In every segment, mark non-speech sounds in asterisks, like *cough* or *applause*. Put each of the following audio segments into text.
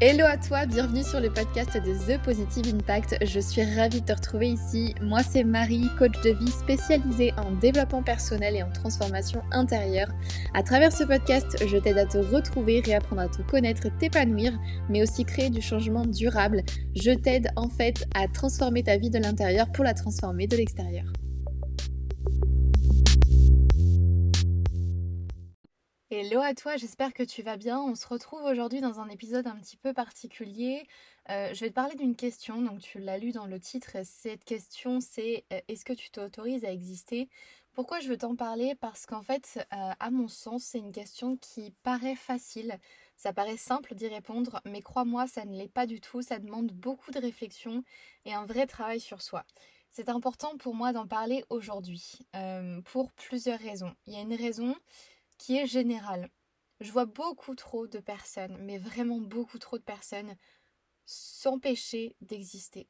Hello à toi, bienvenue sur le podcast de The Positive Impact. Je suis ravie de te retrouver ici. Moi, c'est Marie, coach de vie spécialisée en développement personnel et en transformation intérieure. À travers ce podcast, je t'aide à te retrouver, réapprendre à te connaître, t'épanouir, mais aussi créer du changement durable. Je t'aide en fait à transformer ta vie de l'intérieur pour la transformer de l'extérieur. Hello à toi, j'espère que tu vas bien. On se retrouve aujourd'hui dans un épisode un petit peu particulier. Euh, je vais te parler d'une question, donc tu l'as lu dans le titre. Cette question c'est euh, est-ce que tu t'autorises à exister? Pourquoi je veux t'en parler? Parce qu'en fait, euh, à mon sens, c'est une question qui paraît facile. Ça paraît simple d'y répondre, mais crois-moi, ça ne l'est pas du tout. Ça demande beaucoup de réflexion et un vrai travail sur soi. C'est important pour moi d'en parler aujourd'hui, pour plusieurs raisons. Il y a une raison qui est général. Je vois beaucoup trop de personnes, mais vraiment beaucoup trop de personnes, s'empêcher d'exister.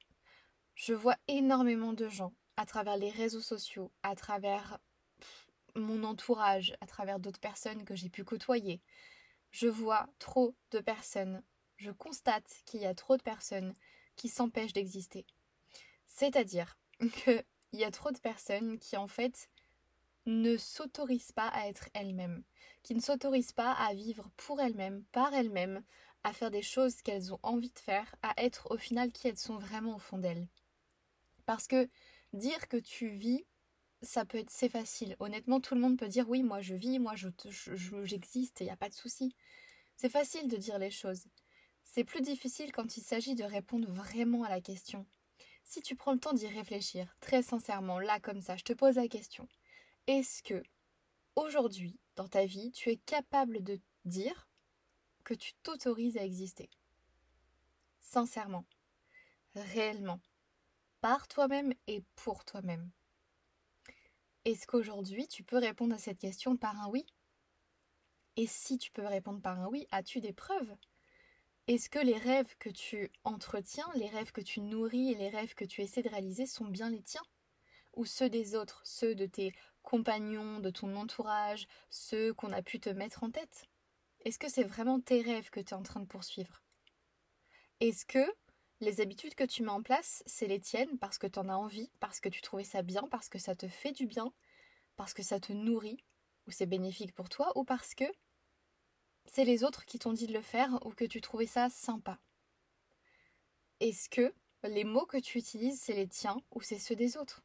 Je vois énormément de gens à travers les réseaux sociaux, à travers mon entourage, à travers d'autres personnes que j'ai pu côtoyer. Je vois trop de personnes, je constate qu'il y a trop de personnes qui s'empêchent d'exister. C'est-à-dire *laughs* qu'il y a trop de personnes qui en fait ne s'autorisent pas à être elles-mêmes, qui ne s'autorisent pas à vivre pour elles-mêmes, par elles-mêmes, à faire des choses qu'elles ont envie de faire, à être au final qui elles sont vraiment au fond d'elles. Parce que dire que tu vis, ça peut être c'est facile. Honnêtement, tout le monde peut dire oui, moi je vis, moi je, j'existe, il n'y a pas de souci. C'est facile de dire les choses. C'est plus difficile quand il s'agit de répondre vraiment à la question. Si tu prends le temps d'y réfléchir, très sincèrement, là comme ça, je te pose la question. Est-ce que aujourd'hui, dans ta vie, tu es capable de dire que tu t'autorises à exister? Sincèrement, réellement, par toi-même et pour toi-même. Est-ce qu'aujourd'hui, tu peux répondre à cette question par un oui? Et si tu peux répondre par un oui, as-tu des preuves? Est-ce que les rêves que tu entretiens, les rêves que tu nourris et les rêves que tu essaies de réaliser sont bien les tiens? Ou ceux des autres, ceux de tes compagnons, de ton entourage, ceux qu'on a pu te mettre en tête? Est-ce que c'est vraiment tes rêves que tu es en train de poursuivre? Est-ce que les habitudes que tu mets en place, c'est les tiennes parce que tu en as envie, parce que tu trouvais ça bien, parce que ça te fait du bien, parce que ça te nourrit, ou c'est bénéfique pour toi, ou parce que c'est les autres qui t'ont dit de le faire ou que tu trouvais ça sympa? Est-ce que les mots que tu utilises, c'est les tiens ou c'est ceux des autres?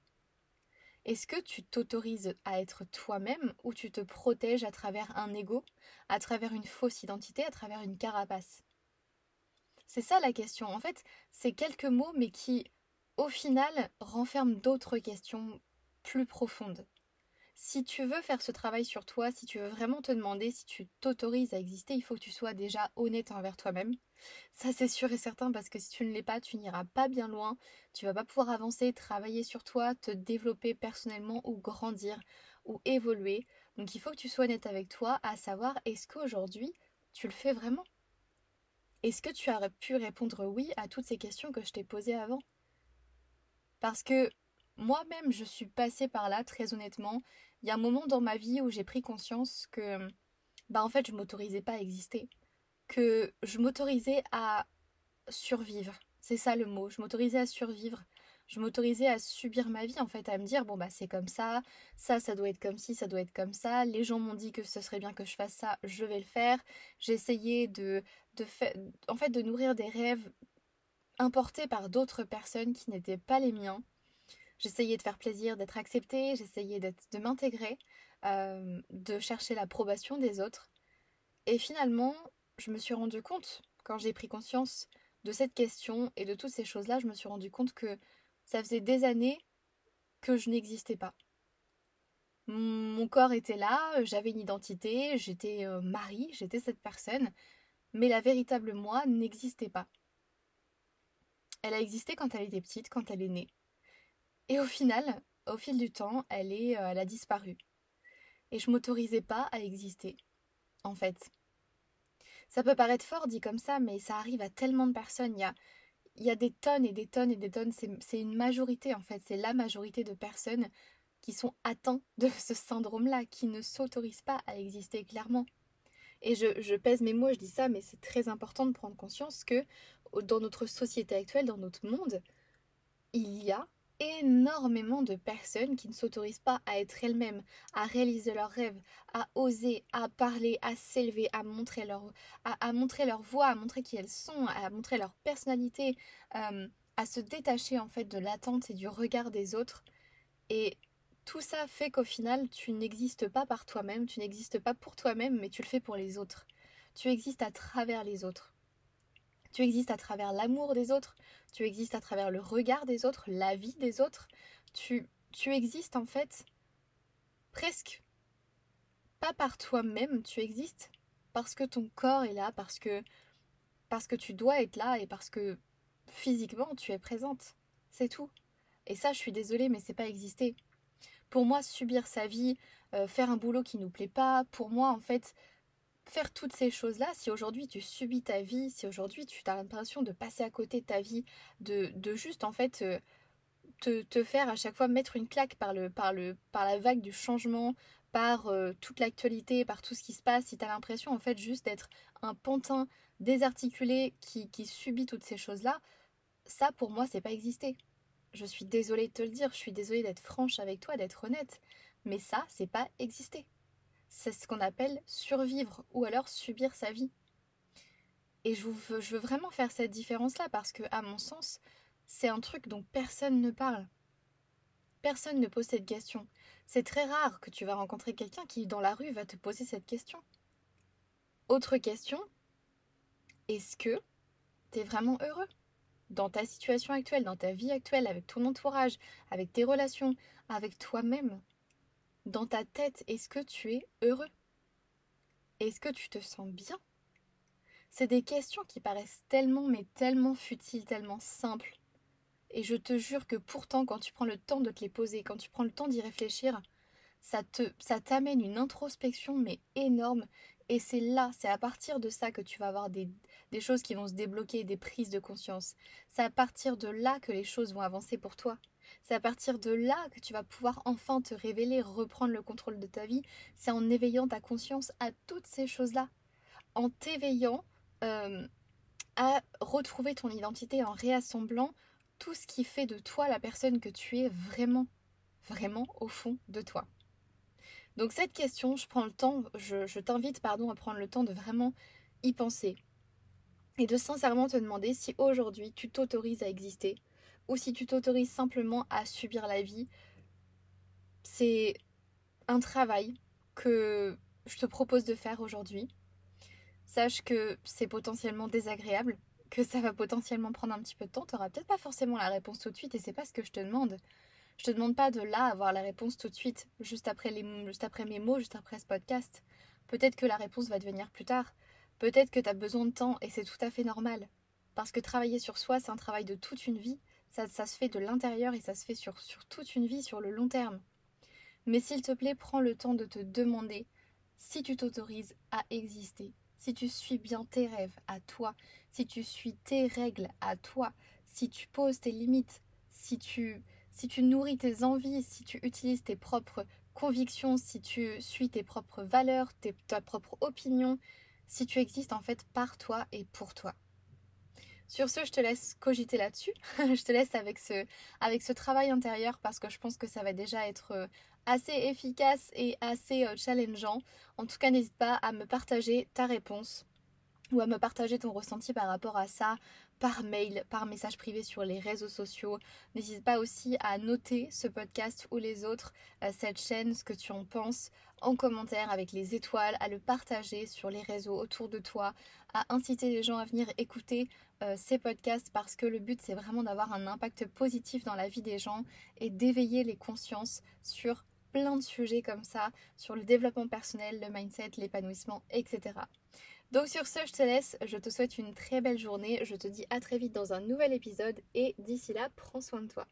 Est-ce que tu t'autorises à être toi-même ou tu te protèges à travers un ego, à travers une fausse identité, à travers une carapace? C'est ça la question. En fait, c'est quelques mots mais qui, au final, renferment d'autres questions plus profondes si tu veux faire ce travail sur toi, si tu veux vraiment te demander si tu t'autorises à exister, il faut que tu sois déjà honnête envers toi-même. Ça c'est sûr et certain parce que si tu ne l'es pas, tu n'iras pas bien loin, tu vas pas pouvoir avancer, travailler sur toi, te développer personnellement ou grandir ou évoluer. Donc il faut que tu sois honnête avec toi à savoir est-ce qu'aujourd'hui tu le fais vraiment? Est-ce que tu aurais pu répondre oui à toutes ces questions que je t'ai posées avant? Parce que moi-même, je suis passée par là, très honnêtement. Il y a un moment dans ma vie où j'ai pris conscience que, bah en fait, je m'autorisais pas à exister. Que je m'autorisais à survivre. C'est ça le mot. Je m'autorisais à survivre. Je m'autorisais à subir ma vie, en fait, à me dire, bon, bah c'est comme ça, ça, ça doit être comme ci, ça doit être comme ça. Les gens m'ont dit que ce serait bien que je fasse ça, je vais le faire. J'essayais de, de, en fait, de nourrir des rêves importés par d'autres personnes qui n'étaient pas les miens J'essayais de faire plaisir, d'être acceptée, j'essayais de m'intégrer, euh, de chercher l'approbation des autres. Et finalement, je me suis rendu compte, quand j'ai pris conscience de cette question et de toutes ces choses-là, je me suis rendu compte que ça faisait des années que je n'existais pas. Mon corps était là, j'avais une identité, j'étais euh, Marie, j'étais cette personne, mais la véritable moi n'existait pas. Elle a existé quand elle était petite, quand elle est née. Et au final, au fil du temps, elle, est, euh, elle a disparu. Et je m'autorisais pas à exister, en fait. Ça peut paraître fort dit comme ça, mais ça arrive à tellement de personnes. Il y a, y a des tonnes et des tonnes et des tonnes. C'est une majorité, en fait. C'est la majorité de personnes qui sont atteintes de *laughs* ce syndrome-là, qui ne s'autorisent pas à exister clairement. Et je, je pèse mes mots, je dis ça, mais c'est très important de prendre conscience que dans notre société actuelle, dans notre monde, il y a énormément de personnes qui ne s'autorisent pas à être elles-mêmes, à réaliser leurs rêves, à oser, à parler, à s'élever, à montrer leur, à, montrer leur voix, à montrer qui elles sont, à montrer leur personnalité, euh, à se détacher en fait de l'attente et du regard des autres. Et tout ça fait qu'au final, tu n'existes pas par toi-même, tu n'existes pas pour toi-même, mais tu le fais pour les autres. Tu existes à travers les autres. Tu existes à travers l'amour des autres, tu existes à travers le regard des autres, la vie des autres. Tu, tu existes en fait presque pas par toi-même, tu existes parce que ton corps est là, parce que parce que tu dois être là et parce que physiquement tu es présente. C'est tout. Et ça, je suis désolée, mais c'est pas exister. Pour moi, subir sa vie, euh, faire un boulot qui nous plaît pas, pour moi, en fait, faire toutes ces choses-là, si aujourd'hui tu subis ta vie, si aujourd'hui tu as l'impression de passer à côté de ta vie, de, de juste en fait euh, te, te, faire à chaque fois mettre une claque par, le, par, le, par la vague du changement, par euh, toute l'actualité, par tout ce qui se passe, si tu as l'impression en fait juste d'être un pantin désarticulé qui, qui subit toutes ces choses-là, ça pour moi c'est pas exister. Je suis désolée de te le dire, je suis désolée d'être franche avec toi, d'être honnête, mais ça c'est pas exister c'est ce qu'on appelle survivre ou alors subir sa vie. Et je veux, vraiment faire cette différence-là parce que, à mon sens, c'est un truc dont personne ne parle. Personne ne pose cette question. C'est très rare que tu vas rencontrer quelqu'un qui, dans la rue, va te poser cette question. Autre question, est-ce que tu es vraiment heureux dans ta situation actuelle, dans ta vie actuelle, avec ton entourage, avec tes relations, avec toi-même? Dans ta tête, est-ce que tu es heureux? Est-ce que tu te sens bien? C'est des questions qui paraissent tellement, mais tellement futiles, tellement simples. Et je te jure que pourtant, quand tu prends le temps de te les poser, quand tu prends le temps d'y réfléchir, ça te, ça t'amène une introspection mais énorme. Et c'est là, c'est à partir de ça que tu vas avoir des, des choses qui vont se débloquer, des prises de conscience. C'est à partir de là que les choses vont avancer pour toi. C'est à partir de là que tu vas pouvoir enfin te révéler, reprendre le contrôle de ta vie. C'est en éveillant ta conscience à toutes ces choses-là. En t'éveillant euh, à retrouver ton identité, en réassemblant tout ce qui fait de toi la personne que tu es vraiment, vraiment au fond de toi. Donc cette question, je prends le temps, je, je t'invite pardon à prendre le temps de vraiment y penser et de sincèrement te demander si aujourd'hui tu t'autorises à exister, ou si tu t'autorises simplement à subir la vie, c'est un travail que je te propose de faire aujourd'hui. Sache que c'est potentiellement désagréable, que ça va potentiellement prendre un petit peu de temps. Tu n'auras peut-être pas forcément la réponse tout de suite et c'est pas ce que je te demande. Je te demande pas de là avoir la réponse tout de suite, juste après, juste après mes mots, juste après ce podcast. Peut-être que la réponse va devenir plus tard. Peut-être que tu as besoin de temps et c'est tout à fait normal. Parce que travailler sur soi, c'est un travail de toute une vie. Ça, se fait de l'intérieur et ça se fait sur, toute une vie, sur le long terme. Mais s'il te plaît, prends le temps de te demander si tu t'autorises à exister, si tu suis bien tes rêves à toi, si tu suis tes règles à toi, si tu poses tes limites, si tu nourris tes envies, si tu utilises tes propres convictions, si tu suis tes propres valeurs, ta propre opinion, si tu existes en fait par toi et pour toi. Sur ce, je te laisse cogiter là-dessus. *laughs* je te laisse avec ce, travail intérieur parce que je pense que ça va déjà être euh, assez efficace et assez euh, challengeant. En tout cas, n'hésite pas à me partager ta réponse ou à me partager ton ressenti par rapport à ça par mail, par message privé sur les réseaux sociaux. N'hésite pas aussi à noter ce podcast ou les autres, euh, cette chaîne, ce que tu en penses en commentaire avec les étoiles, à le partager sur les réseaux autour de toi, à inciter les gens à venir écouter euh, ces podcasts parce que le but c'est vraiment d'avoir un impact positif dans la vie des gens et d'éveiller les consciences sur plein de sujets comme ça, sur le développement personnel, le mindset, l'épanouissement, etc. Donc sur ce, je te laisse, je te souhaite une très belle journée, je te dis à très vite dans un nouvel épisode et d'ici là, prends soin de toi.